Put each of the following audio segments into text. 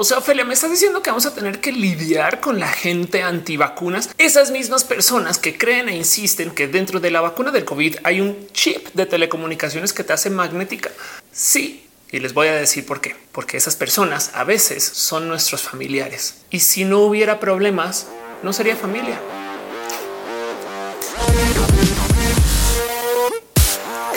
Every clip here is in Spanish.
O sea, Ophelia, me estás diciendo que vamos a tener que lidiar con la gente antivacunas, esas mismas personas que creen e insisten que dentro de la vacuna del COVID hay un chip de telecomunicaciones que te hace magnética. Sí, y les voy a decir por qué. Porque esas personas a veces son nuestros familiares. Y si no hubiera problemas, no sería familia.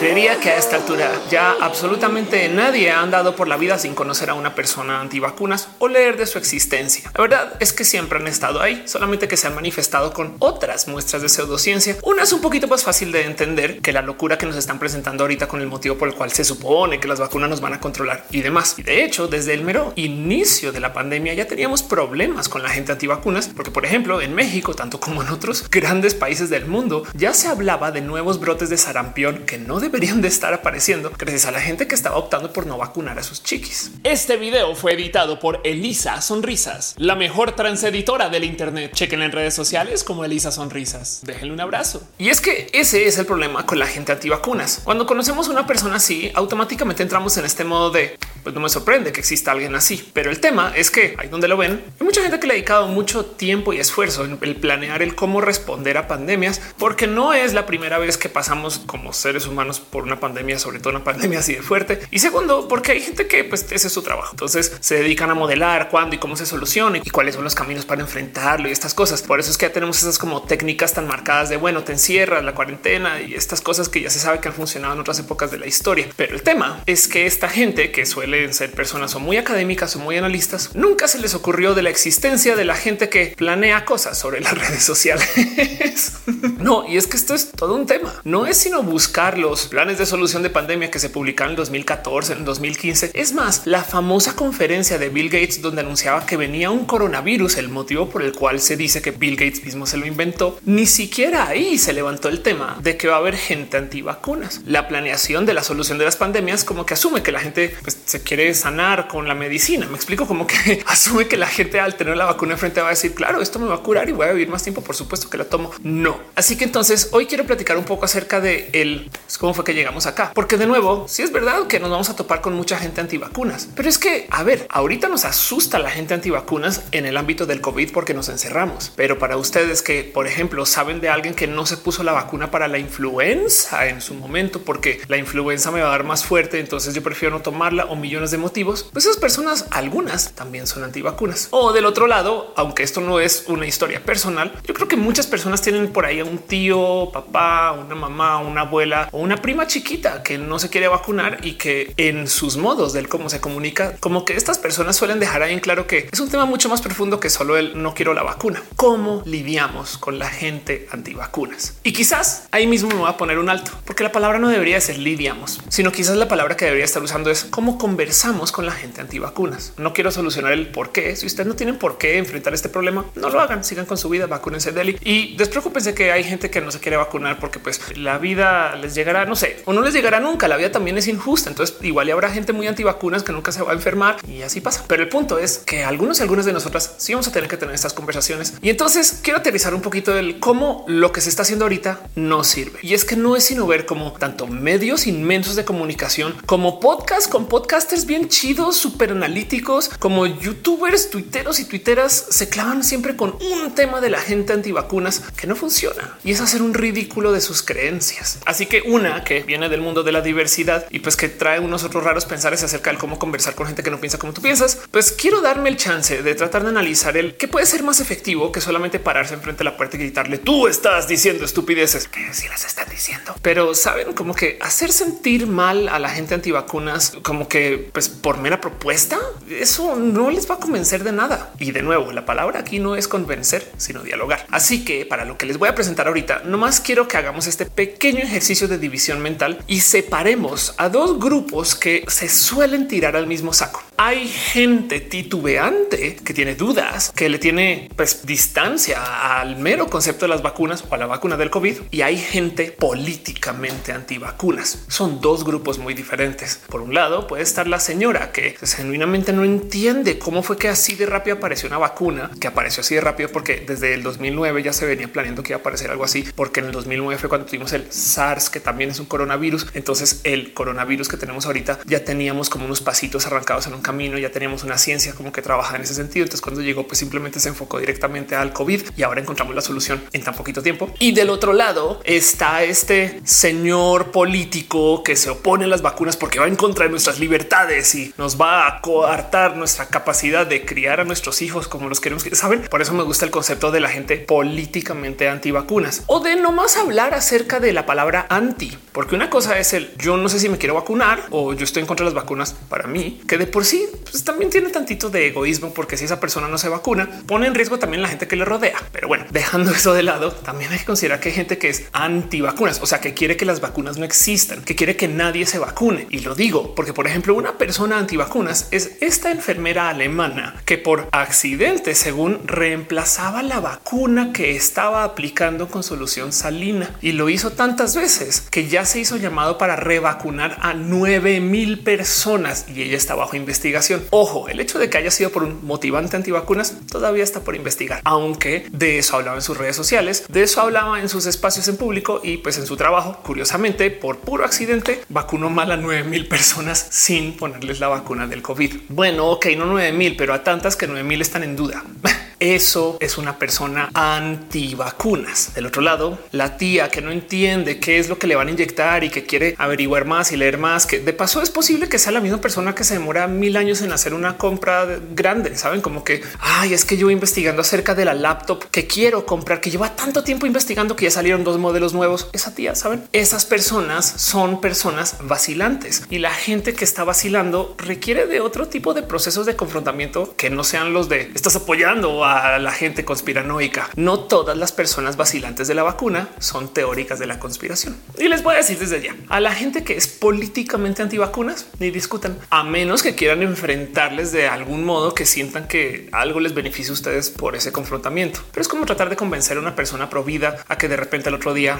Creería que a esta altura ya absolutamente nadie ha andado por la vida sin conocer a una persona antivacunas o leer de su existencia. La verdad es que siempre han estado ahí, solamente que se han manifestado con otras muestras de pseudociencia. Una es un poquito más fácil de entender que la locura que nos están presentando ahorita con el motivo por el cual se supone que las vacunas nos van a controlar y demás. Y de hecho, desde el mero inicio de la pandemia ya teníamos problemas con la gente antivacunas, porque por ejemplo en México, tanto como en otros grandes países del mundo, ya se hablaba de nuevos brotes de sarampión que no deberían de estar apareciendo gracias a la gente que estaba optando por no vacunar a sus chiquis. Este video fue editado por Elisa Sonrisas, la mejor transeditora del Internet. Chequen en redes sociales como Elisa Sonrisas. Déjenle un abrazo. Y es que ese es el problema con la gente antivacunas. Cuando conocemos a una persona así, automáticamente entramos en este modo de pues no me sorprende que exista alguien así. Pero el tema es que ahí donde lo ven, hay mucha gente que le ha dedicado mucho tiempo y esfuerzo en el planear el cómo responder a pandemias, porque no es la primera vez que pasamos como seres humanos por una pandemia, sobre todo una pandemia así de fuerte. Y segundo, porque hay gente que pues ese es su trabajo. Entonces se dedican a modelar cuándo y cómo se soluciona y cuáles son los caminos para enfrentarlo y estas cosas. Por eso es que ya tenemos esas como técnicas tan marcadas de bueno, te encierras la cuarentena y estas cosas que ya se sabe que han funcionado en otras épocas de la historia. Pero el tema es que esta gente que suelen ser personas o muy académicas o muy analistas, nunca se les ocurrió de la existencia de la gente que planea cosas sobre las redes sociales. no, y es que esto es todo un tema. No es sino buscar los planes de solución de pandemia que se publicaron en 2014, en 2015. Es más, la famosa conferencia de Bill Gates donde anunciaba que venía un coronavirus, el motivo por el cual se dice que Bill Gates mismo se lo inventó, ni siquiera ahí se levantó el tema de que va a haber gente antivacunas. La planeación de la solución de las pandemias como que asume que la gente pues, se quiere sanar con la medicina. Me explico como que asume que la gente al tener la vacuna enfrente va a decir, claro, esto me va a curar y voy a vivir más tiempo. Por supuesto que la tomo. No. Así que entonces hoy quiero platicar un poco acerca de el pues, cómo fue que llegamos acá, porque de nuevo, sí es verdad que nos vamos a topar con mucha gente antivacunas, pero es que a ver, ahorita nos asusta la gente antivacunas en el ámbito del COVID porque nos encerramos. Pero para ustedes que, por ejemplo, saben de alguien que no se puso la vacuna para la influenza en su momento, porque la influenza me va a dar más fuerte, entonces yo prefiero no tomarla o millones de motivos, pues esas personas, algunas también son antivacunas. O del otro lado, aunque esto no es una historia personal, yo creo que muchas personas tienen por ahí a un tío, papá, una mamá, una abuela o una prima chiquita que no se quiere vacunar y que en sus modos del cómo se comunica, como que estas personas suelen dejar ahí en claro que es un tema mucho más profundo que solo el no quiero la vacuna. ¿Cómo lidiamos con la gente antivacunas? Y quizás ahí mismo me voy a poner un alto, porque la palabra no debería ser lidiamos, sino quizás la palabra que debería estar usando es cómo conversamos con la gente antivacunas. No quiero solucionar el por qué. Si ustedes no tienen por qué enfrentar este problema, no lo hagan, sigan con su vida, vacúnense de él y despreocúpense que hay gente que no se quiere vacunar porque pues la vida les llegará, no sé, o no les llegará nunca. La vida también es injusta. Entonces igual habrá gente muy antivacunas que nunca se va a enfermar y así pasa. Pero el punto es que algunos y algunas de nosotras sí vamos a tener que tener estas conversaciones. Y entonces quiero aterrizar un poquito del cómo lo que se está haciendo ahorita no sirve. Y es que no es sino ver como tanto medios inmensos de comunicación como podcast con podcasters bien chidos, súper analíticos, como youtubers, tuiteros y tuiteras se clavan siempre con un tema de la gente antivacunas que no funciona y es hacer un ridículo de sus creencias. Así que una que viene del mundo de la diversidad y pues que trae unos otros raros pensares acerca de cómo conversar con gente que no piensa como tú piensas, pues quiero darme el chance de tratar de analizar el que puede ser más efectivo que solamente pararse enfrente de la puerta y gritarle tú estás diciendo estupideces que si las están diciendo, pero saben como que hacer sentir mal a la gente antivacunas como que pues por mera propuesta, eso no les va a convencer de nada. Y de nuevo, la palabra aquí no es convencer, sino dialogar. Así que para lo que les voy a presentar ahorita, nomás quiero que hagamos este pequeño ejercicio de división mental y separemos a dos grupos que se suelen tirar al mismo saco. Hay gente titubeante que tiene dudas, que le tiene pues, distancia al mero concepto de las vacunas o a la vacuna del COVID y hay gente políticamente antivacunas. Son dos grupos muy diferentes. Por un lado puede estar la señora que genuinamente no entiende cómo fue que así de rápido apareció una vacuna que apareció así de rápido porque desde el 2009 ya se venía planeando que iba a aparecer algo así porque en el 2009 fue cuando tuvimos el SARS que también es un coronavirus. Entonces el coronavirus que tenemos ahorita ya teníamos como unos pasitos arrancados en un camino, ya teníamos una ciencia como que trabaja en ese sentido. Entonces cuando llegó pues simplemente se enfocó directamente al COVID y ahora encontramos la solución en tan poquito tiempo. Y del otro lado está este señor político que se opone a las vacunas porque va en contra de nuestras libertades y nos va a coartar nuestra capacidad de criar a nuestros hijos como los queremos. Saben, por eso me gusta el concepto de la gente políticamente antivacunas o de no más hablar acerca de la palabra anti, porque una cosa es el yo no sé si me quiero vacunar o yo estoy en contra de las vacunas para mí, que de por sí pues, también tiene tantito de egoísmo, porque si esa persona no se vacuna, pone en riesgo también la gente que le rodea. Pero bueno, dejando eso de lado, también hay que considerar que hay gente que es anti vacunas, o sea, que quiere que las vacunas no existan, que quiere que nadie se vacune. Y lo digo porque, por ejemplo, una persona anti vacunas es esta enfermera alemana que por accidente, según reemplazaba la vacuna que estaba aplicando con solución salina y lo hizo tantas veces que ya se hizo llamado para revacunar a 9 mil personas y ella está bajo investigación. Ojo, el hecho de que haya sido por un motivante antivacunas todavía está por investigar, aunque de eso hablaba en sus redes sociales, de eso hablaba en sus espacios en público y pues en su trabajo. Curiosamente, por puro accidente, vacunó mal a 9 mil personas sin ponerles la vacuna del COVID. Bueno, ok, no 9 mil, pero a tantas que 9 mil están en duda. Eso es una persona antivacunas. Del otro lado, la tía que no entiende qué es lo que le van a inyectar y que quiere averiguar más y leer más, que de paso es posible que sea la misma persona que se demora mil años en hacer una compra grande. Saben como que ay, es que yo investigando acerca de la laptop que quiero comprar, que lleva tanto tiempo investigando que ya salieron dos modelos nuevos. Esa tía, saben, esas personas son personas vacilantes y la gente que está vacilando requiere de otro tipo de procesos de confrontamiento que no sean los de estás apoyando a la gente conspiranoica. No todas las personas vacilantes de la vacuna son teóricas de la conspiración. Y les voy a decir desde ya a la gente que es políticamente antivacunas ni discutan, a menos que quieran enfrentarles de algún modo que sientan que algo les beneficia a ustedes por ese confrontamiento. Pero es como tratar de convencer a una persona provida a que de repente el otro día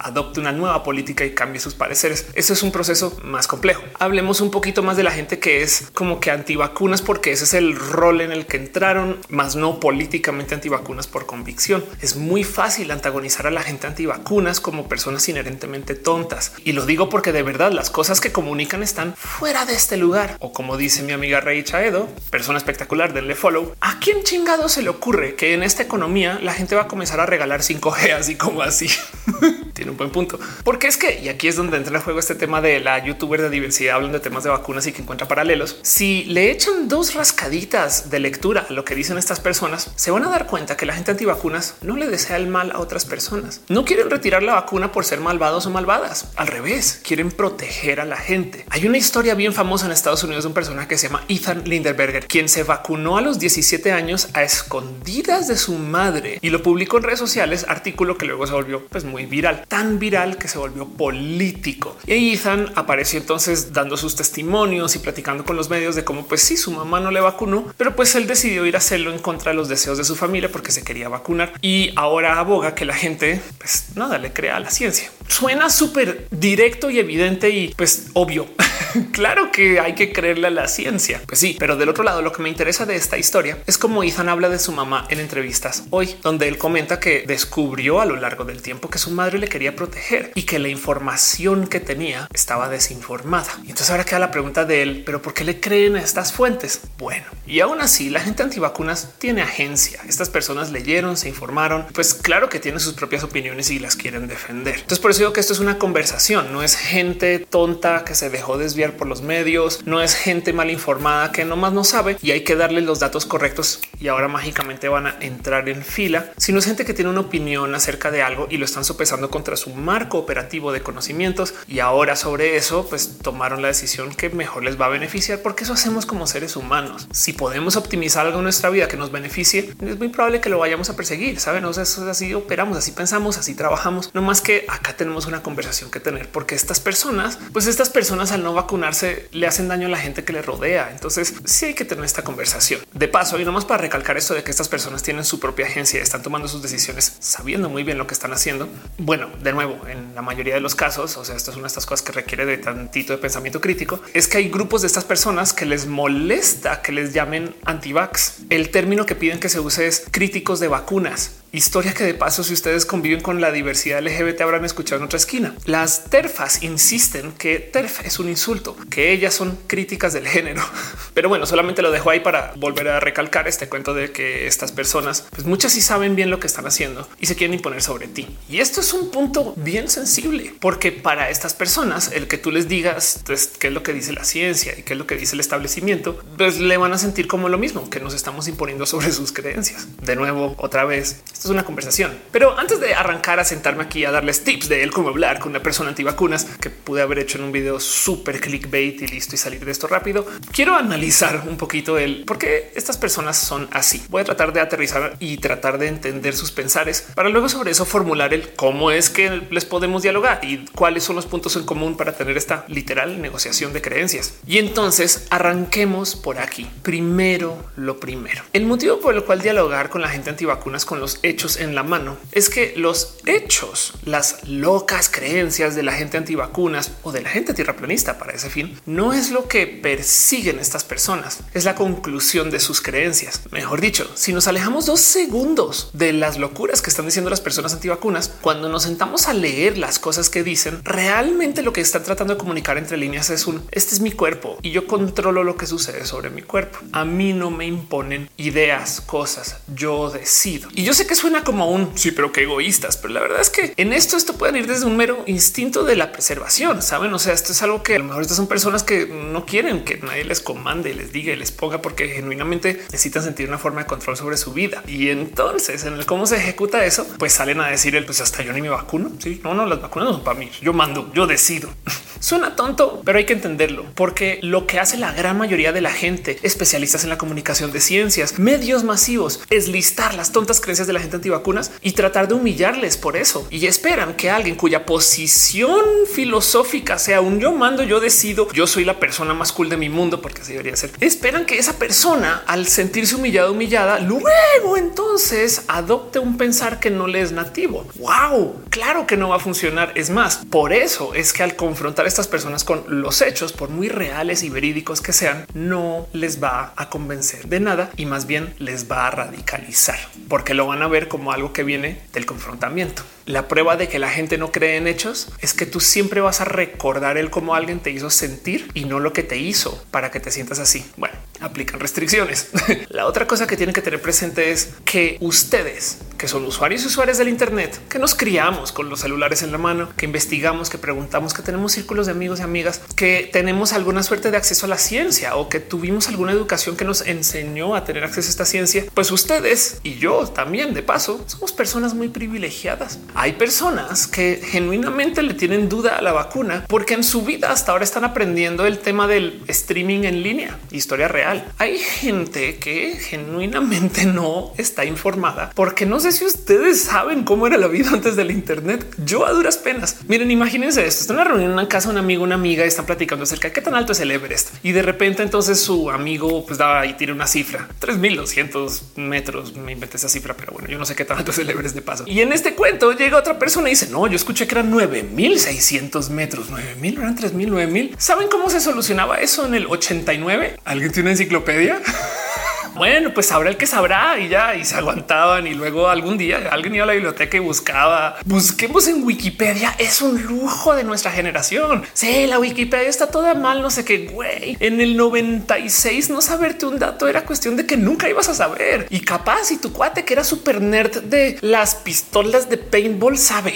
adopte una nueva política y cambie sus pareceres. Eso es un proceso más complejo. Hablemos un poquito más de la gente que es como que antivacunas, porque ese es el rol en el que entraron, más no políticamente antivacunas por convicción. Es muy fácil antagonizar a la gente antivacunas como personas inherentemente tontas. Y lo digo porque de verdad las cosas que comunican están fuera de este lugar. O como dice mi amiga Rey Chaedo, persona espectacular, denle follow. ¿A quién chingado se le ocurre que en esta economía la gente va a comenzar a regalar 5G así como así? Un buen punto. Porque es que, y aquí es donde entra en juego este tema de la youtuber de diversidad, hablando de temas de vacunas y que encuentra paralelos. Si le echan dos rascaditas de lectura a lo que dicen estas personas, se van a dar cuenta que la gente antivacunas no le desea el mal a otras personas. No quieren retirar la vacuna por ser malvados o malvadas. Al revés, quieren proteger a la gente. Hay una historia bien famosa en Estados Unidos de un personaje que se llama Ethan Linderberger, quien se vacunó a los 17 años a escondidas de su madre y lo publicó en redes sociales, artículo que luego se volvió pues, muy viral tan viral que se volvió político. Y Ethan apareció entonces dando sus testimonios y platicando con los medios de cómo pues sí, su mamá no le vacunó, pero pues él decidió ir a hacerlo en contra de los deseos de su familia porque se quería vacunar y ahora aboga que la gente pues nada le crea a la ciencia. Suena súper directo y evidente y pues obvio. claro que hay que creerle a la ciencia. Pues sí, pero del otro lado lo que me interesa de esta historia es como Ethan habla de su mamá en entrevistas hoy, donde él comenta que descubrió a lo largo del tiempo que su madre le quería proteger y que la información que tenía estaba desinformada. Y entonces ahora queda la pregunta de él, pero ¿por qué le creen a estas fuentes? Bueno, y aún así la gente antivacunas tiene agencia. Estas personas leyeron, se informaron, pues claro que tienen sus propias opiniones y las quieren defender. Entonces por eso digo que esto es una conversación, no es gente tonta que se dejó desviar por los medios, no es gente mal informada que nomás no sabe y hay que darle los datos correctos y ahora mágicamente van a entrar en fila, sino es gente que tiene una opinión acerca de algo y lo están sopesando contra su marco operativo de conocimientos y ahora sobre eso pues tomaron la decisión que mejor les va a beneficiar porque eso hacemos como seres humanos. Si podemos optimizar algo en nuestra vida que nos beneficie, es muy probable que lo vayamos a perseguir. Saben, o sea, así operamos, así pensamos, así trabajamos. No más que acá tenemos una conversación que tener porque estas personas, pues estas personas al no vacunarse le hacen daño a la gente que le rodea. Entonces sí hay que tener esta conversación. De paso, y nomás para recalcar esto de que estas personas tienen su propia agencia, están tomando sus decisiones sabiendo muy bien lo que están haciendo. Bueno, de nuevo, en la mayoría de los casos, o sea, esto es una de estas cosas que requiere de tantito de pensamiento crítico, es que hay grupos de estas personas que les molesta que les llamen antivax. El término que piden que se use es críticos de vacunas Historia que de paso, si ustedes conviven con la diversidad LGBT, habrán escuchado en otra esquina. Las terfas insisten que terf es un insulto, que ellas son críticas del género. Pero bueno, solamente lo dejo ahí para volver a recalcar este cuento de que estas personas, pues muchas sí saben bien lo que están haciendo y se quieren imponer sobre ti. Y esto es un punto bien sensible, porque para estas personas, el que tú les digas pues, qué es lo que dice la ciencia y qué es lo que dice el establecimiento, pues le van a sentir como lo mismo, que nos estamos imponiendo sobre sus creencias. De nuevo, otra vez, esto es una conversación. Pero antes de arrancar a sentarme aquí a darles tips de él cómo hablar con una persona antivacunas que pude haber hecho en un video súper clickbait y listo y salir de esto rápido, quiero analizar un poquito el por qué estas personas son así. Voy a tratar de aterrizar y tratar de entender sus pensares para luego sobre eso formular el cómo es que les podemos dialogar y cuáles son los puntos en común para tener esta literal negociación de creencias. Y entonces arranquemos por aquí. Primero, lo primero. El motivo por el cual dialogar con la gente antivacunas con los hechos en la mano es que los hechos, las locas creencias de la gente antivacunas o de la gente tierraplanista para ese fin, no es lo que persiguen estas personas, es la conclusión de sus creencias. Mejor dicho, si nos alejamos dos segundos de las locuras que están diciendo las personas antivacunas, cuando nos sentamos a leer las cosas que dicen, realmente lo que están tratando de comunicar entre líneas es un este es mi cuerpo y yo controlo lo que sucede sobre mi cuerpo. A mí no me imponen ideas, cosas, yo decido. Y yo sé que suena como un sí, pero qué egoístas, pero la verdad es que en esto esto pueden ir desde un mero instinto de la preservación, saben? O sea, esto es algo que a lo mejor estas son personas que no quieren que nadie les comande, les diga y les ponga porque genuinamente necesitan sentir una forma de control sobre su vida. Y entonces en el cómo se ejecuta eso, pues salen a decir el pues hasta yo ni me vacuno. Sí, no, no, las vacunas no son para mí. Yo mando, yo decido. Suena tonto, pero hay que entenderlo porque lo que hace la gran mayoría de la gente, especialistas en la comunicación de ciencias, medios masivos, es listar las tontas creencias de la gente antivacunas y tratar de humillarles por eso. Y esperan que alguien cuya posición filosófica sea un yo mando, yo decido, yo soy la persona más cool de mi mundo, porque así debería ser. Esperan que esa persona, al sentirse humillada, humillada, luego entonces adopte un pensar que no le es nativo. Wow, claro que no va a funcionar. Es más, por eso es que al confrontar a estas personas con los hechos, por muy reales y verídicos que sean, no les va a convencer de nada y más bien les va a radicalizar porque lo van a ver como algo que viene del confrontamiento. La prueba de que la gente no cree en hechos es que tú siempre vas a recordar el cómo alguien te hizo sentir y no lo que te hizo para que te sientas así. Bueno, aplican restricciones. la otra cosa que tienen que tener presente es que ustedes, que son usuarios y usuarios del Internet, que nos criamos con los celulares en la mano, que investigamos, que preguntamos, que tenemos círculos de amigos y amigas, que tenemos alguna suerte de acceso a la ciencia o que tuvimos alguna educación que nos enseñó a tener acceso a esta ciencia, pues ustedes y yo también de paso somos personas muy privilegiadas hay personas que genuinamente le tienen duda a la vacuna porque en su vida hasta ahora están aprendiendo el tema del streaming en línea, historia real. Hay gente que genuinamente no está informada porque no sé si ustedes saben cómo era la vida antes del Internet. Yo a duras penas. Miren, imagínense esto. Está en una reunión en una casa, un amigo, una amiga están platicando acerca de qué tan alto es el Everest y de repente entonces su amigo pues da y tiene una cifra 3200 metros. Me inventé esa cifra, pero bueno, yo no sé qué tan alto es el Everest de paso. Y en este cuento otra persona y dice no, yo escuché que eran 9600 metros, 9000 eran 3000, 9000. ¿Saben cómo se solucionaba eso en el 89? ¿Alguien tiene una enciclopedia? Bueno, pues sabrá el que sabrá y ya y se aguantaban y luego algún día alguien iba a la biblioteca y buscaba. Busquemos en Wikipedia. Es un lujo de nuestra generación. Sí, la Wikipedia está toda mal, no sé qué güey. En el 96 no saberte un dato era cuestión de que nunca ibas a saber y capaz y tu cuate que era súper nerd de las pistolas de paintball sabe.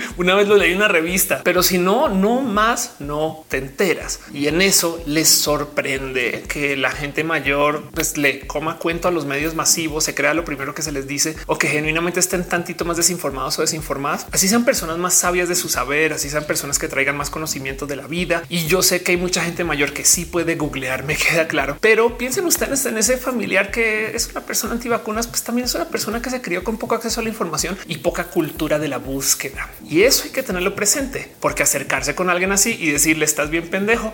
una vez lo leí en una revista, pero si no, no más no te enteras. Y en eso les sorprende que la gente mayor pues le coma cuento a los medios masivos, se crea lo primero que se les dice o que genuinamente estén tantito más desinformados o desinformadas. Así sean personas más sabias de su saber, así sean personas que traigan más conocimiento de la vida. Y yo sé que hay mucha gente mayor que sí puede googlear, me queda claro, pero piensen ustedes en ese familiar que es una persona antivacunas, pues también es una persona que se crió con poco acceso a la información y poca cultura de la búsqueda. Y eso hay que tenerlo presente, porque acercarse con alguien así y decirle estás bien pendejo,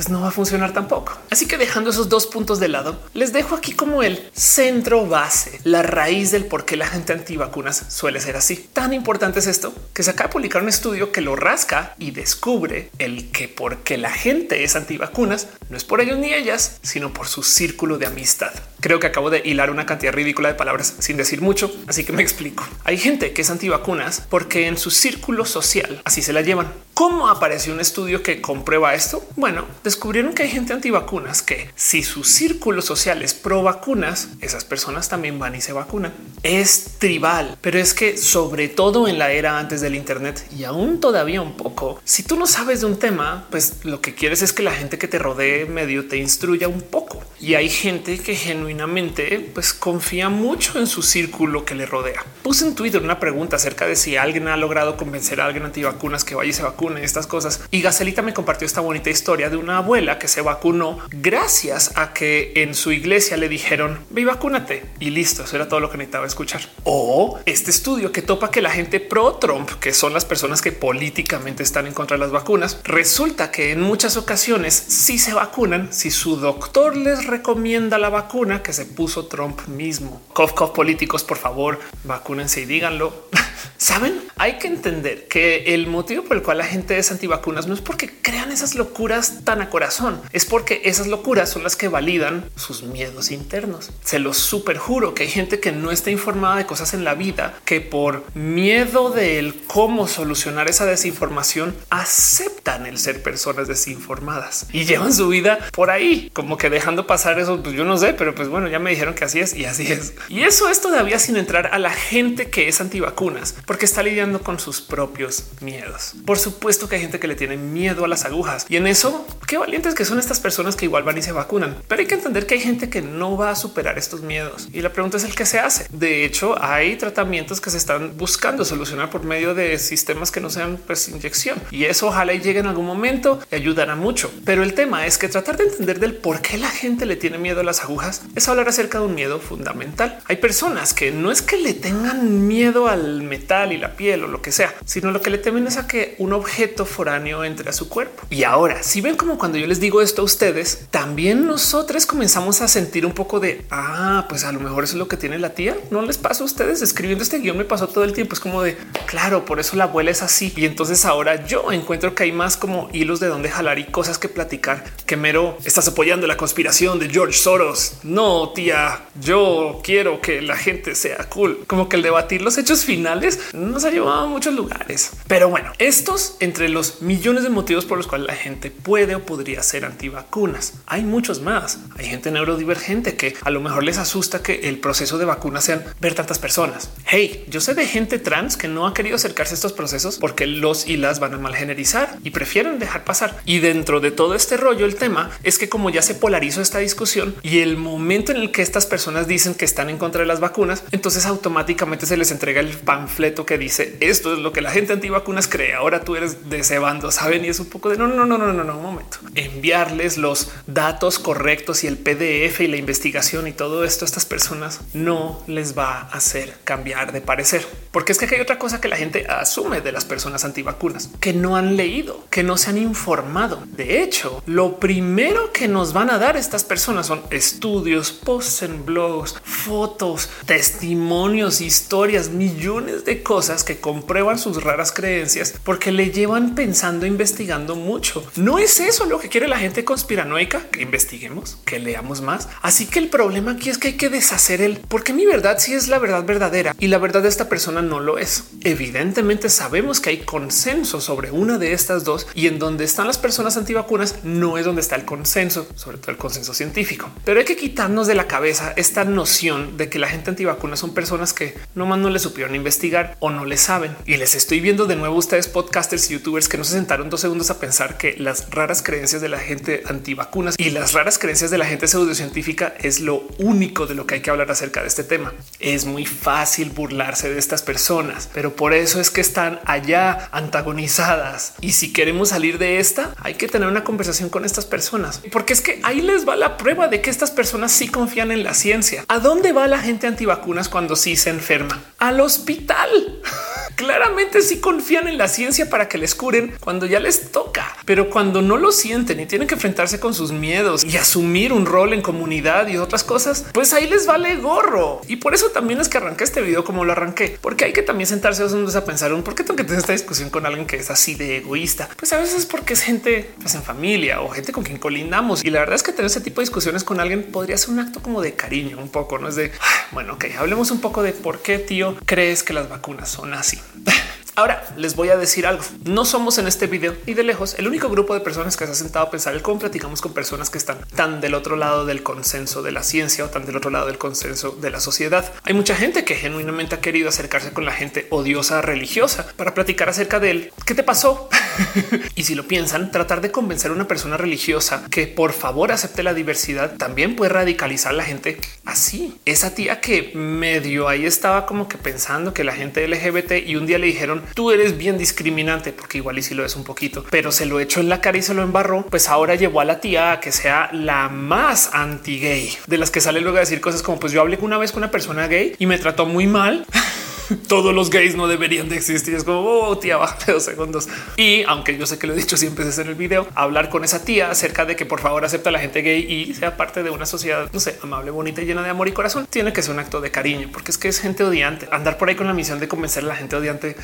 pues no va a funcionar tampoco. Así que dejando esos dos puntos de lado, les dejo aquí como el centro base, la raíz del por qué la gente antivacunas suele ser así. Tan importante es esto que se acaba de publicar un estudio que lo rasca y descubre el que porque la gente es antivacunas no es por ellos ni ellas, sino por su círculo de amistad. Creo que acabo de hilar una cantidad ridícula de palabras sin decir mucho, así que me explico. Hay gente que es antivacunas porque en su círculo social así se la llevan. ¿Cómo apareció un estudio que comprueba esto? Bueno, descubrieron que hay gente antivacunas que si su círculo social es pro vacunas, esas personas también van y se vacunan. Es tribal, pero es que sobre todo en la era antes del Internet y aún todavía un poco, si tú no sabes de un tema, pues lo que quieres es que la gente que te rodee medio te instruya un poco. Y hay gente que genuinamente pues confía mucho en su círculo que le rodea. Puse en Twitter una pregunta acerca de si alguien ha logrado convencer a alguien antivacunas que vaya y se vacune estas cosas. Y Gacelita me compartió esta bonita historia de una abuela que se vacunó gracias a que en su iglesia le dijeron ve vacúnate y listo. Eso era todo lo que necesitaba escuchar. O este estudio que topa que la gente pro Trump, que son las personas que políticamente están en contra de las vacunas, resulta que en muchas ocasiones si se vacunan, si su doctor les recomienda la vacuna que se puso Trump mismo. Cof, cof, políticos, por favor, vacúnense y díganlo. Saben, hay que entender que el motivo por el cual la gente es antivacunas no es porque crean esas locuras tan a corazón, es porque esas locuras son las que validan sus miedos internos. Se los super juro que hay gente que no está informada de cosas en la vida que por miedo del cómo solucionar esa desinformación aceptan el ser personas desinformadas y llevan su vida por ahí, como que dejando pasar eso. Pues yo no sé, pero pues bueno, ya me dijeron que así es y así es. Y eso es todavía sin entrar a la gente que es antivacunas, porque está lidiando con sus propios miedos. Por supuesto que hay gente que le tiene miedo a las agujas y en eso qué valientes que son estas personas que igual van y se vacunan. Pero hay que entender que hay gente que no va a superar estos miedos y la pregunta es el que se hace. De hecho, hay tratamientos que se están buscando solucionar por medio de sistemas que no sean pues inyección y eso ojalá y llegue en algún momento y ayudará mucho. Pero el tema es que tratar de entender del por qué la gente le tiene miedo a las agujas es hablar acerca de un miedo fundamental. Hay personas que no es que le tengan miedo al metal y la piel o lo que sea, sino lo que le temen es a que un objeto foráneo entre a su cuerpo. Y ahora, si ven como cuando yo les digo esto a ustedes, también nosotros comenzamos a sentir un poco de ah, pues a lo mejor eso es lo que tiene la tía. No les pasa a ustedes escribiendo este guion, me pasó todo el tiempo. Es como de claro, por eso la abuela es así. Y entonces ahora yo encuentro que hay más como hilos de dónde jalar y cosas que platicar que mero estás apoyando la conspiración de George Soros. No, tía, yo quiero que la gente sea cool. Como que el debatir los hechos finales nos ha llevado a muchos lugares. Pero bueno, estos entre los millones de motivos por los cuales la gente puede o podría ser antivacunas. Hay muchos más. Hay gente neurodivergente que a lo mejor les asusta que el proceso de vacuna sean ver tantas personas. Hey, yo sé de gente trans que no ha querido acercarse a estos procesos porque los y las van a mal generizar y prefieren dejar pasar. Y dentro de todo este rollo, el tema es que como ya se polarizó esta discusión y el momento en el que estas personas dicen que están en contra de las vacunas, entonces automáticamente se les entrega el panfleto que dice esto es lo que la gente antivacunas cree. Ahora tú eres de ese bando, saben? Y es un poco de no, no, no, no, no, no, un momento. Enviarles los datos correctos y el PDF y la investigación y todo esto a estas personas no les va a hacer cambiar de parecer, porque es que hay otra cosa que la gente asume de las personas antivacunas que no han leído, que no se han informado. De hecho, lo primero que nos van a dar estas personas son estudios, posts en blogs, fotos, testimonios, historias, millones de cosas que comprueban sus raras creencias porque le llevan pensando, investigando mucho. No es eso lo que quiere la gente conspiranoica, que investiguemos, que leamos más. Así que el problema aquí es que hay que deshacer el porque mi verdad sí es la verdad verdadera y la verdad de esta persona no lo es. Evidentemente sabemos que hay consenso sobre una de estas dos y en donde están las personas antivacunas no es donde está el consenso, sobre todo el consenso científico. Pero hay que quitarnos de la cabeza esta noción de que la gente antivacuna son personas que nomás no le supieron investigar o no le saben. Y les estoy viendo de nuevo ustedes podcasters youtubers que no se sentaron dos segundos a pensar que las raras creencias de la gente antivacunas y las raras creencias de la gente pseudocientífica es lo único de lo que hay que hablar acerca de este tema. Es muy fácil burlarse de estas personas, pero por eso es que están allá antagonizadas. Y si queremos salir de esta, hay que tener una conversación con estas personas, porque es que ahí les va la prueba de que estas personas sí confían en la ciencia. ¿A dónde va la gente antivacunas cuando sí se enferma? Al hospital. claramente sí confían en la ciencia para que les curen cuando ya les toca, pero cuando no lo sienten y tienen que enfrentarse con sus miedos y asumir un rol en comunidad y otras cosas, pues ahí les vale gorro. Y por eso también es que arranqué este video como lo arranqué, porque hay que también sentarse a pensar un por qué tengo que tener esta discusión con alguien que es así de egoísta. Pues a veces porque es gente pues, en familia o gente con quien colindamos. Y la verdad es que tener ese tipo de discusiones con alguien podría ser un acto como de cariño, un poco, no es de bueno, ok, hablemos un poco de por qué tío crees que las vacunas son así. Ahora les voy a decir algo. No somos en este video ni de lejos el único grupo de personas que se ha sentado a pensar el cómo platicamos con personas que están tan del otro lado del consenso de la ciencia o tan del otro lado del consenso de la sociedad. Hay mucha gente que genuinamente ha querido acercarse con la gente odiosa religiosa para platicar acerca de él. ¿Qué te pasó? y si lo piensan, tratar de convencer a una persona religiosa que por favor acepte la diversidad también puede radicalizar a la gente así. Esa tía que medio ahí estaba como que pensando que la gente LGBT y un día le dijeron tú eres bien discriminante, porque igual y si lo es un poquito, pero se lo echó en la cara y se lo embarró, pues ahora llevó a la tía a que sea la más anti gay de las que sale luego a decir cosas como pues yo hablé una vez con una persona gay y me trató muy mal. todos los gays no deberían de existir. Es como oh, tía, baja dos segundos. Y aunque yo sé que lo he dicho siempre desde en el video, hablar con esa tía acerca de que por favor acepta a la gente gay y sea parte de una sociedad, no sé, amable, bonita llena de amor y corazón, tiene que ser un acto de cariño, porque es que es gente odiante. Andar por ahí con la misión de convencer a la gente odiante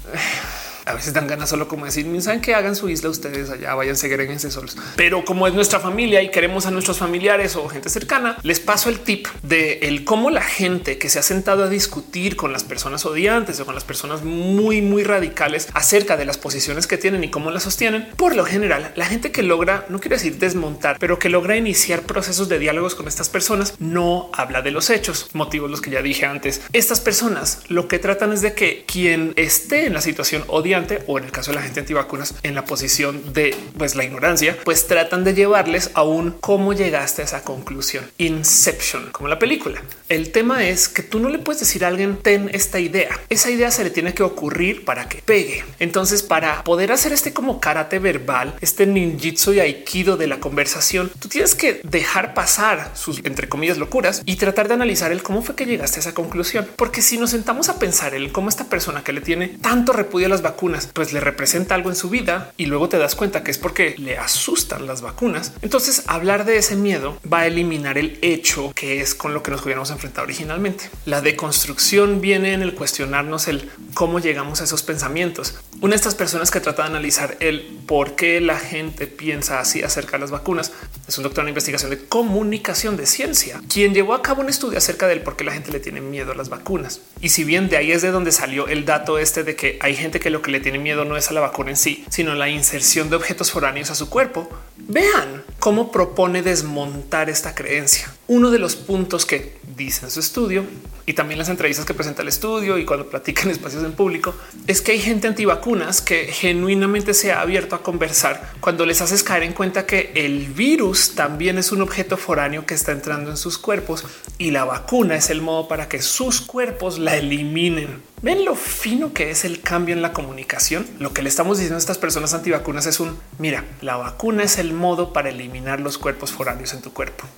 a veces dan ganas solo como decir, saben que hagan su isla ustedes allá, vayan, segreguense solos. Pero como es nuestra familia y queremos a nuestros familiares o gente cercana, les paso el tip de el cómo la gente que se ha sentado a discutir con las personas odiantes o con las personas muy, muy radicales acerca de las posiciones que tienen y cómo las sostienen. Por lo general, la gente que logra, no quiero decir desmontar, pero que logra iniciar procesos de diálogos con estas personas no habla de los hechos, motivos los que ya dije antes. Estas personas lo que tratan es de que quien esté en la situación odiante o en el caso de la gente antivacunas en la posición de pues la ignorancia, pues tratan de llevarles a un cómo llegaste a esa conclusión. Inception, como la película. El tema es que tú no le puedes decir a alguien ten esta idea. Esa idea se le tiene que ocurrir para que pegue. Entonces, para poder hacer este como karate verbal, este ninjitsu y aikido de la conversación, tú tienes que dejar pasar sus entre comillas locuras y tratar de analizar el cómo fue que llegaste a esa conclusión. Porque si nos sentamos a pensar el cómo esta persona que le tiene tanto repudio a las vacunas pues le representa algo en su vida y luego te das cuenta que es porque le asustan las vacunas. Entonces hablar de ese miedo va a eliminar el hecho que es con lo que nos hubiéramos enfrentado originalmente. La deconstrucción viene en el cuestionarnos el cómo llegamos a esos pensamientos. Una de estas personas que trata de analizar el por qué la gente piensa así acerca de las vacunas es un doctor en investigación de comunicación de ciencia, quien llevó a cabo un estudio acerca del por qué la gente le tiene miedo a las vacunas. Y si bien de ahí es de donde salió el dato este de que hay gente que lo que le tiene miedo no es a la vacuna en sí, sino la inserción de objetos foráneos a su cuerpo. Vean cómo propone desmontar esta creencia. Uno de los puntos que dice en su estudio y también las entrevistas que presenta el estudio y cuando platican espacios en público es que hay gente antivacunas que genuinamente se ha abierto a conversar cuando les haces caer en cuenta que el virus también es un objeto foráneo que está entrando en sus cuerpos y la vacuna es el modo para que sus cuerpos la eliminen. Ven lo fino que es el cambio en la comunicación. Lo que le estamos diciendo a estas personas antivacunas es un mira, la vacuna es el modo para eliminar los cuerpos foráneos en tu cuerpo.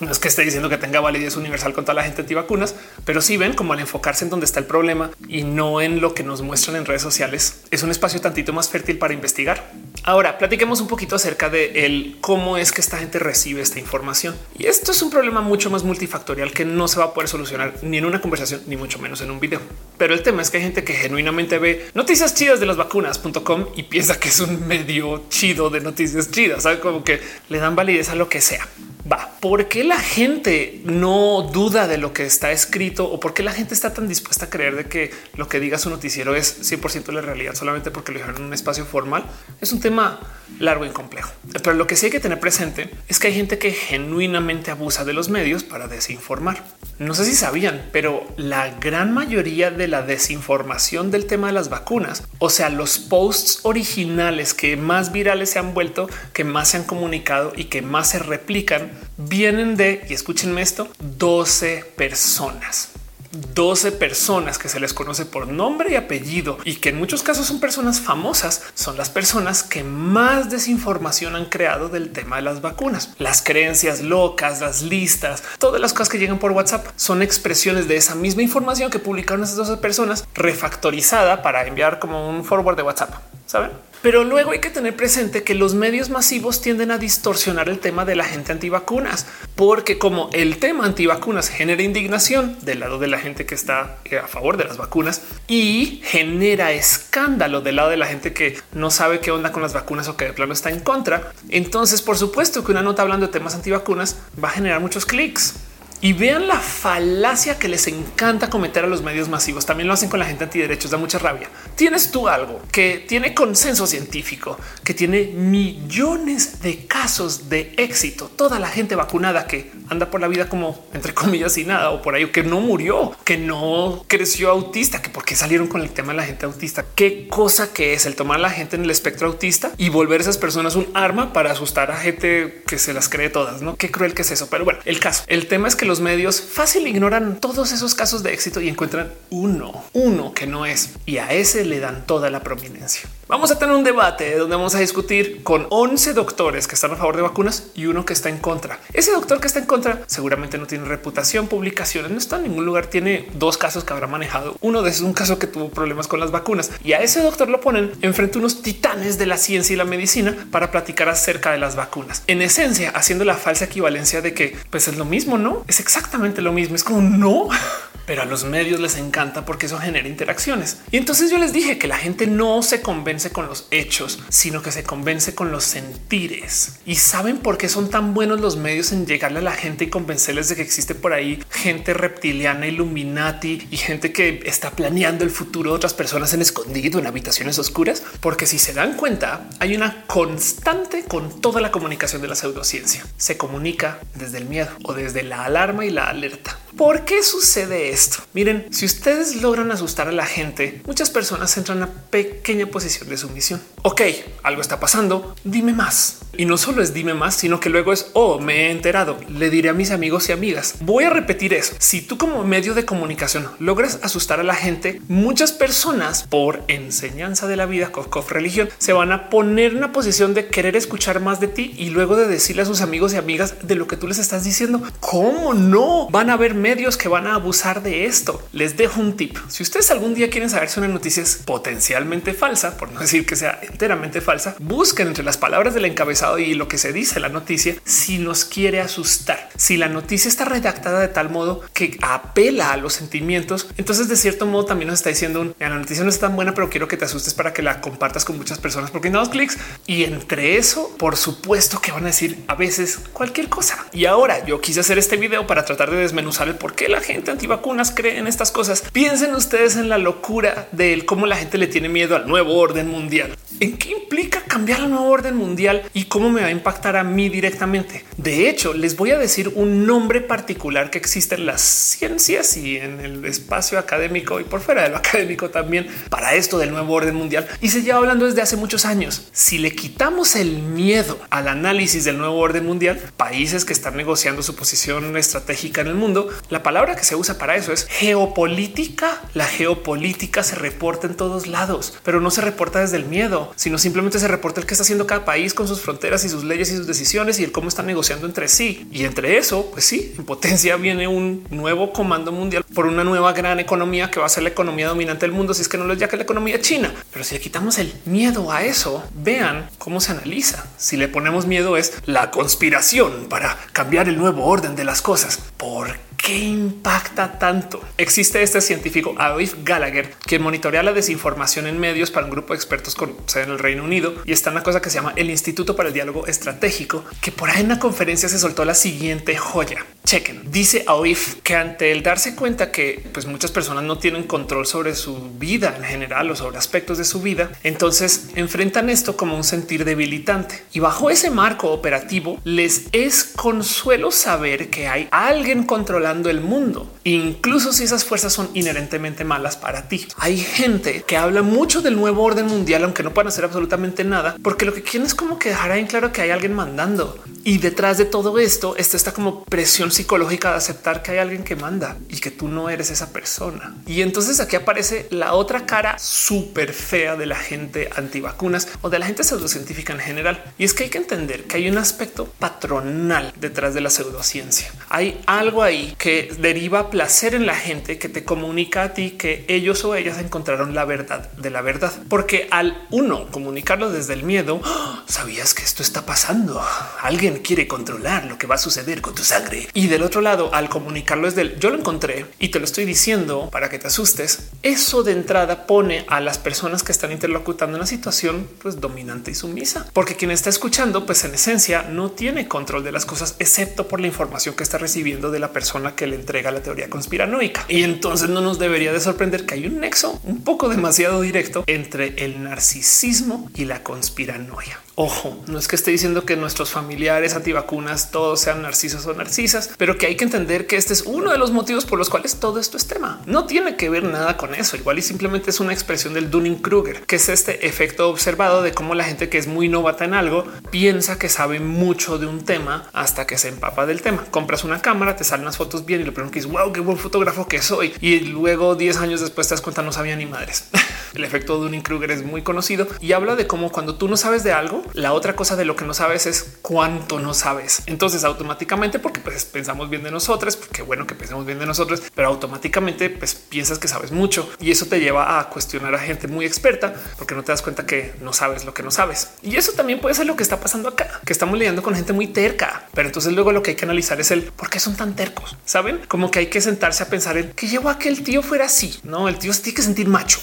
No es que esté diciendo que tenga validez universal con toda la gente antivacunas, pero sí ven como al enfocarse en donde está el problema y no en lo que nos muestran en redes sociales, es un espacio tantito más fértil para investigar. Ahora platiquemos un poquito acerca de el cómo es que esta gente recibe esta información. Y esto es un problema mucho más multifactorial que no se va a poder solucionar ni en una conversación, ni mucho menos en un video. Pero el tema es que hay gente que genuinamente ve noticias chidas de las vacunas.com y piensa que es un medio chido de noticias chidas, ¿sabe? como que le dan validez a lo que sea va, ¿por qué la gente no duda de lo que está escrito o por qué la gente está tan dispuesta a creer de que lo que diga su noticiero es 100% la realidad solamente porque lo dijeron en un espacio formal? Es un tema largo y complejo. Pero lo que sí hay que tener presente es que hay gente que genuinamente abusa de los medios para desinformar. No sé si sabían, pero la gran mayoría de la desinformación del tema de las vacunas, o sea, los posts originales que más virales se han vuelto, que más se han comunicado y que más se replican, vienen de, y escúchenme esto, 12 personas. 12 personas que se les conoce por nombre y apellido y que en muchos casos son personas famosas, son las personas que más desinformación han creado del tema de las vacunas. Las creencias locas, las listas, todas las cosas que llegan por WhatsApp son expresiones de esa misma información que publicaron esas 12 personas refactorizada para enviar como un forward de WhatsApp. Saben? Pero luego hay que tener presente que los medios masivos tienden a distorsionar el tema de la gente antivacunas, porque como el tema antivacunas genera indignación del lado de la gente que está eh, a favor de las vacunas y genera escándalo del lado de la gente que no sabe qué onda con las vacunas o que de plano está en contra. Entonces, por supuesto que una nota hablando de temas antivacunas va a generar muchos clics. Y vean la falacia que les encanta cometer a los medios masivos. También lo hacen con la gente antiderechos, da mucha rabia. Tienes tú algo que tiene consenso científico, que tiene millones de casos de éxito. Toda la gente vacunada que anda por la vida como entre comillas y nada, o por ahí que no murió, que no creció autista, que porque salieron con el tema de la gente autista. Qué cosa que es el tomar a la gente en el espectro autista y volver a esas personas un arma para asustar a gente que se las cree todas. No qué cruel que es eso. Pero bueno, el caso, el tema es que los medios fácil ignoran todos esos casos de éxito y encuentran uno, uno que no es y a ese le dan toda la prominencia. Vamos a tener un debate donde vamos a discutir con 11 doctores que están a favor de vacunas y uno que está en contra. Ese doctor que está en contra seguramente no tiene reputación, publicaciones, no está en ningún lugar. Tiene dos casos que habrá manejado. Uno de esos es un caso que tuvo problemas con las vacunas y a ese doctor lo ponen enfrente unos titanes de la ciencia y la medicina para platicar acerca de las vacunas. En esencia, haciendo la falsa equivalencia de que pues es lo mismo, no exactamente lo mismo. Es como no, pero a los medios les encanta porque eso genera interacciones. Y entonces yo les dije que la gente no se convence con los hechos, sino que se convence con los sentires. Y saben por qué son tan buenos los medios en llegarle a la gente y convencerles de que existe por ahí gente reptiliana, Illuminati y gente que está planeando el futuro de otras personas en escondido en habitaciones oscuras. Porque si se dan cuenta, hay una constante con toda la comunicación de la pseudociencia. Se comunica desde el miedo o desde la alarma y la alerta. ¿Por qué sucede esto? Miren, si ustedes logran asustar a la gente, muchas personas entran a pequeña posición de sumisión. Ok, algo está pasando, dime más. Y no solo es dime más, sino que luego es, oh, me he enterado, le diré a mis amigos y amigas. Voy a repetir eso. Si tú como medio de comunicación logras asustar a la gente, muchas personas por enseñanza de la vida, cof, religión, se van a poner en una posición de querer escuchar más de ti y luego de decirle a sus amigos y amigas de lo que tú les estás diciendo. ¿Cómo no? Van a haber medios que van a abusar de esto. Les dejo un tip. Si ustedes algún día quieren saber si una noticia es potencialmente falsa, por no decir que sea enteramente falsa, busquen entre las palabras del encabezado y lo que se dice la noticia si nos quiere asustar. Si la noticia está redactada de tal modo que apela a los sentimientos, entonces de cierto modo también nos está diciendo la noticia no es tan buena, pero quiero que te asustes para que la compartas con muchas personas porque no dos clics y entre eso, por supuesto que van a decir a veces cualquier cosa. Y ahora yo quise hacer este video para tratar de desmenuzar el por qué la gente antivacunas cree en estas cosas. Piensen ustedes en la locura de cómo la gente le tiene miedo al nuevo orden mundial. ¿En qué implica cambiar el nuevo orden mundial y cómo me va a impactar a mí directamente? De hecho, les voy a decir un nombre particular que existe en las ciencias y en el espacio académico y por fuera de lo académico también para esto del nuevo orden mundial. Y se lleva hablando desde hace muchos años. Si le quitamos el miedo al análisis del nuevo orden mundial, países que están negociando su posición estratégica en el mundo, la palabra que se usa para eso es geopolítica. La geopolítica se reporta en todos lados, pero no se reporta desde el miedo, sino simplemente se reporta el que está haciendo cada país con sus fronteras y sus leyes y sus decisiones y el cómo están negociando entre sí. Y entre eso, pues sí, en potencia viene un nuevo comando mundial por una nueva gran economía que va a ser la economía dominante del mundo. Si es que no lo es ya que la economía china, pero si le quitamos el miedo a eso, vean cómo se analiza. Si le ponemos miedo es la conspiración para cambiar el nuevo orden de las cosas. ¿Por qué impacta tanto? Existe este científico Adolf Gallagher, quien monitorea la desinformación en medios para un grupo de expertos con sede en el Reino Unido y está en una cosa que se llama el Instituto para el Diálogo Estratégico, que por ahí en la conferencia se soltó la siguiente joya. Chequen, dice Aoif que ante el darse cuenta que pues muchas personas no tienen control sobre su vida en general o sobre aspectos de su vida, entonces enfrentan esto como un sentir debilitante. Y bajo ese marco operativo les es consuelo saber que hay alguien controlando el mundo, incluso si esas fuerzas son inherentemente malas para ti. Hay gente que habla mucho del nuevo orden mundial, aunque no puedan hacer absolutamente nada, porque lo que quieren es como que dejar en claro que hay alguien mandando. Y detrás de todo esto, esto está como presión psicológica de aceptar que hay alguien que manda y que tú no eres esa persona. Y entonces aquí aparece la otra cara súper fea de la gente antivacunas o de la gente pseudocientífica en general. Y es que hay que entender que hay un aspecto patronal detrás de la pseudociencia. Hay algo ahí que deriva placer en la gente que te comunica a ti que ellos o ellas encontraron la verdad de la verdad. Porque al uno comunicarlo desde el miedo, ¡Ah! sabías que esto está pasando. Alguien quiere controlar lo que va a suceder con tu sangre. Y del otro lado, al comunicarlo desde el yo lo encontré y te lo estoy diciendo para que te asustes, eso de entrada pone a las personas que están interlocutando en una situación pues dominante y sumisa, porque quien está escuchando, pues en esencia no tiene control de las cosas, excepto por la información que está recibiendo de la persona que le entrega la teoría conspiranoica. Y entonces no nos debería de sorprender que hay un nexo un poco demasiado directo entre el narcisismo y la conspiranoia. Ojo, no es que esté diciendo que nuestros familiares antivacunas todos sean narcisos o narcisas, pero que hay que entender que este es uno de los motivos por los cuales todo esto es tema. No tiene que ver nada con eso. Igual y simplemente es una expresión del Dunning-Kruger, que es este efecto observado de cómo la gente que es muy novata en algo piensa que sabe mucho de un tema hasta que se empapa del tema. Compras una cámara, te salen las fotos bien y lo primero que es wow, qué buen fotógrafo que soy. Y luego 10 años después te das cuenta no sabía ni madres. El efecto Dunning-Kruger es muy conocido y habla de cómo cuando tú no sabes de algo, la otra cosa de lo que no sabes es cuánto no sabes. Entonces automáticamente, porque pues pensamos bien de nosotros, porque bueno que pensemos bien de nosotros, pero automáticamente pues piensas que sabes mucho y eso te lleva a cuestionar a gente muy experta porque no te das cuenta que no sabes lo que no sabes. Y eso también puede ser lo que está pasando acá, que estamos lidiando con gente muy terca, pero entonces luego lo que hay que analizar es el por qué son tan tercos. Saben como que hay que sentarse a pensar en que llevó a que el tío fuera así. No, el tío tiene que sentir macho.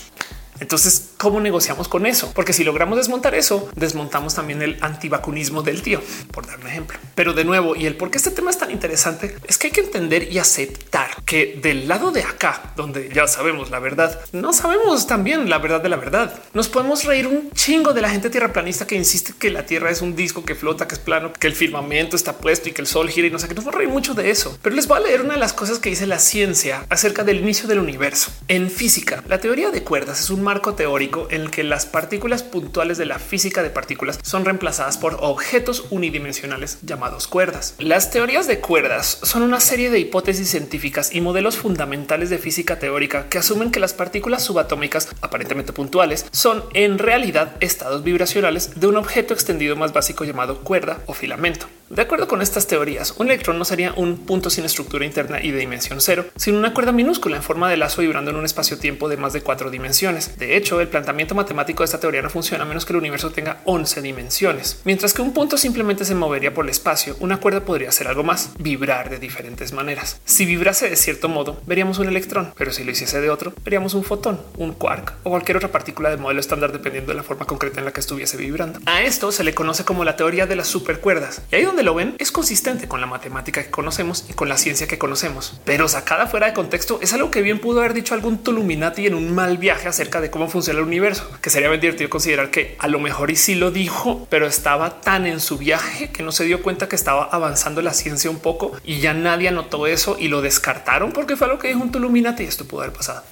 Entonces, ¿cómo negociamos con eso? Porque si logramos desmontar eso, desmontamos también el antivacunismo del tío, por dar un ejemplo. Pero de nuevo, y el por qué este tema es tan interesante, es que hay que entender y aceptar que del lado de acá, donde ya sabemos la verdad, no sabemos también la verdad de la verdad. Nos podemos reír un chingo de la gente tierraplanista que insiste que la Tierra es un disco que flota, que es plano, que el firmamento está puesto y que el sol gira y no sé qué. Nos vamos a reír mucho de eso. Pero les voy a leer una de las cosas que dice la ciencia acerca del inicio del universo. En física, la teoría de cuerdas es un marco teórico en el que las partículas puntuales de la física de partículas son reemplazadas por objetos unidimensionales llamados cuerdas. Las teorías de cuerdas son una serie de hipótesis científicas y modelos fundamentales de física teórica que asumen que las partículas subatómicas aparentemente puntuales son en realidad estados vibracionales de un objeto extendido más básico llamado cuerda o filamento. De acuerdo con estas teorías, un electrón no sería un punto sin estructura interna y de dimensión cero, sino una cuerda minúscula en forma de lazo vibrando en un espacio-tiempo de más de cuatro dimensiones. De hecho, el planteamiento matemático de esta teoría no funciona a menos que el universo tenga 11 dimensiones. Mientras que un punto simplemente se movería por el espacio, una cuerda podría ser algo más, vibrar de diferentes maneras. Si vibrase de cierto modo, veríamos un electrón, pero si lo hiciese de otro, veríamos un fotón, un quark o cualquier otra partícula de modelo estándar dependiendo de la forma concreta en la que estuviese vibrando. A esto se le conoce como la teoría de las supercuerdas. Y ahí donde lo ven es consistente con la matemática que conocemos y con la ciencia que conocemos, pero sacada fuera de contexto es algo que bien pudo haber dicho algún Tuluminati en un mal viaje acerca de cómo funciona el universo, que sería bien divertido considerar que a lo mejor y sí lo dijo, pero estaba tan en su viaje que no se dio cuenta que estaba avanzando la ciencia un poco y ya nadie anotó eso y lo descartaron porque fue lo que dijo un Tuluminati y esto pudo haber pasado.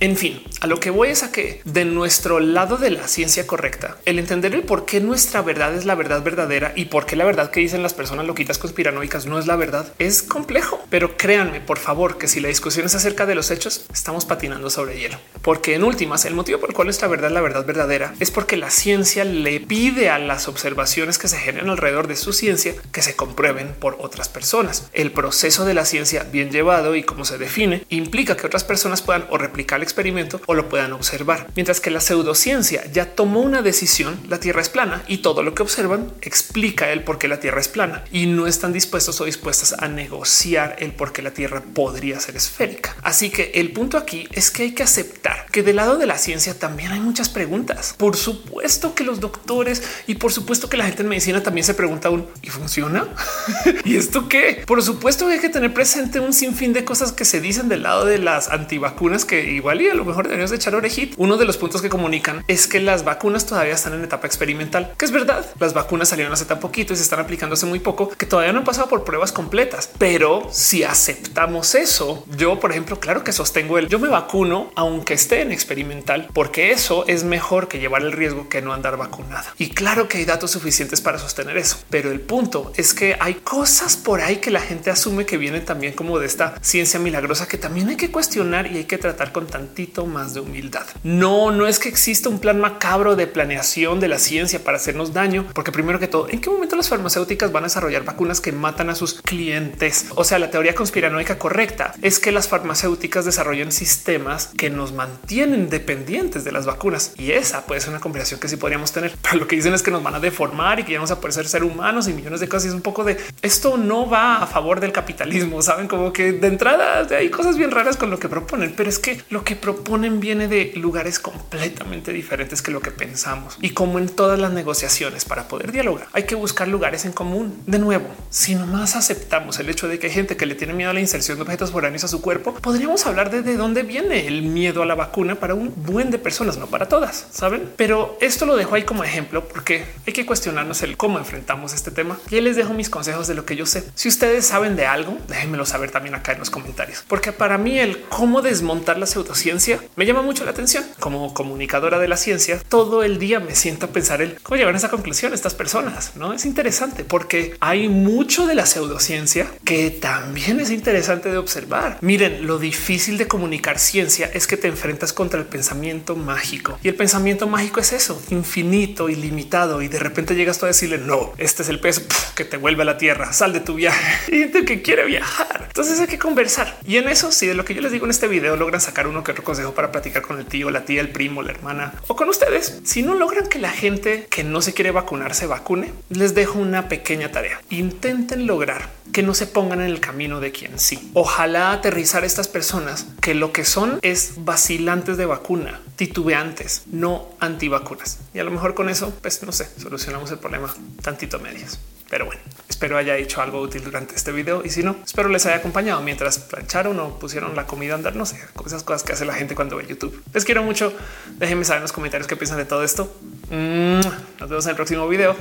En fin, a lo que voy es a que de nuestro lado de la ciencia correcta, el entender el por qué nuestra verdad es la verdad verdadera y por qué la verdad que dicen las personas loquitas conspiranoicas no es la verdad es complejo. Pero créanme, por favor, que si la discusión es acerca de los hechos, estamos patinando sobre hielo. Porque en últimas, el motivo por el cual nuestra verdad es la verdad verdadera es porque la ciencia le pide a las observaciones que se generan alrededor de su ciencia que se comprueben por otras personas. El proceso de la ciencia bien llevado y como se define implica que otras personas puedan o replicar experimento o lo puedan observar. Mientras que la pseudociencia ya tomó una decisión, la Tierra es plana y todo lo que observan explica el por qué la Tierra es plana y no están dispuestos o dispuestas a negociar el por qué la Tierra podría ser esférica. Así que el punto aquí es que hay que aceptar que del lado de la ciencia también hay muchas preguntas. Por supuesto que los doctores y por supuesto que la gente en medicina también se pregunta un y funciona. y esto qué? Por supuesto que hay que tener presente un sinfín de cosas que se dicen del lado de las antivacunas que igual y a lo mejor deberíamos echar orejita. Uno de los puntos que comunican es que las vacunas todavía están en etapa experimental, que es verdad. Las vacunas salieron hace tan poquito y se están aplicando hace muy poco, que todavía no han pasado por pruebas completas. Pero si aceptamos eso, yo, por ejemplo, claro que sostengo el yo me vacuno aunque esté en experimental, porque eso es mejor que llevar el riesgo que no andar vacunada. Y claro que hay datos suficientes para sostener eso. Pero el punto es que hay cosas por ahí que la gente asume que vienen también como de esta ciencia milagrosa que también hay que cuestionar y hay que tratar con tantito más de humildad. No, no es que exista un plan macabro de planeación de la ciencia para hacernos daño, porque primero que todo, ¿en qué momento las farmacéuticas van a desarrollar vacunas que matan a sus clientes? O sea, la teoría conspiranoica correcta es que las farmacéuticas desarrollan sistemas que nos mantienen dependientes de las vacunas y esa puede ser una combinación que sí podríamos tener. Pero lo que dicen es que nos van a deformar y que ya vamos a poder ser, ser humanos y millones de cosas. Y es un poco de esto no va a favor del capitalismo. Saben como que de entrada hay cosas bien raras con lo que proponen, pero es que lo que proponen viene de lugares completamente diferentes que lo que pensamos. Y como en todas las negociaciones para poder dialogar, hay que buscar lugares en común. De nuevo, si nomás aceptamos el hecho de que hay gente que le tiene miedo a la inserción de objetos foráneos a su cuerpo, podríamos hablar de, de dónde viene el miedo a la vacuna para un buen de personas, no para todas, saben? Pero esto lo dejo ahí como ejemplo porque hay que cuestionarnos el cómo enfrentamos este tema. Y les dejo mis consejos de lo que yo sé. Si ustedes saben de algo, déjenmelo saber también acá en los comentarios, porque para mí el cómo desmontar la pseudociencia me llama mucho la atención. Como comunicadora de la ciencia, todo el día me siento a pensar el cómo llegar a esa conclusión estas personas. No es interesante porque hay mucho de la pseudociencia que también es interesante de observar. Miren, lo difícil de comunicar ciencia es que te enfrentas contra el pensamiento mágico y el pensamiento mágico es eso, infinito, ilimitado. Y de repente llegas tú a decirle no, este es el peso que te vuelve a la tierra, sal de tu viaje y gente que quiere viajar. Entonces hay que conversar. Y en eso, si de lo que yo les digo en este video logran sacar uno que otro consejo para platicar con el tío, la tía, el primo, la hermana o con ustedes, si no logran que la gente que no se quiere vacunar se vacune, les dejo una pequeña tarea. Intenten lograr que no se pongan en el camino de quien sí. Ojalá aterrizar estas personas que lo que son es vacilantes de vacuna, titubeantes, no antivacunas. Y a lo mejor con eso, pues no sé, solucionamos el problema tantito medias. Pero bueno, espero haya hecho algo útil durante este video y si no, espero les haya acompañado mientras plancharon o pusieron la comida a andar, no sé, esas cosas que hace la gente cuando ve YouTube. Les quiero mucho. Déjenme saber en los comentarios qué piensan de todo esto. Nos vemos en el próximo video.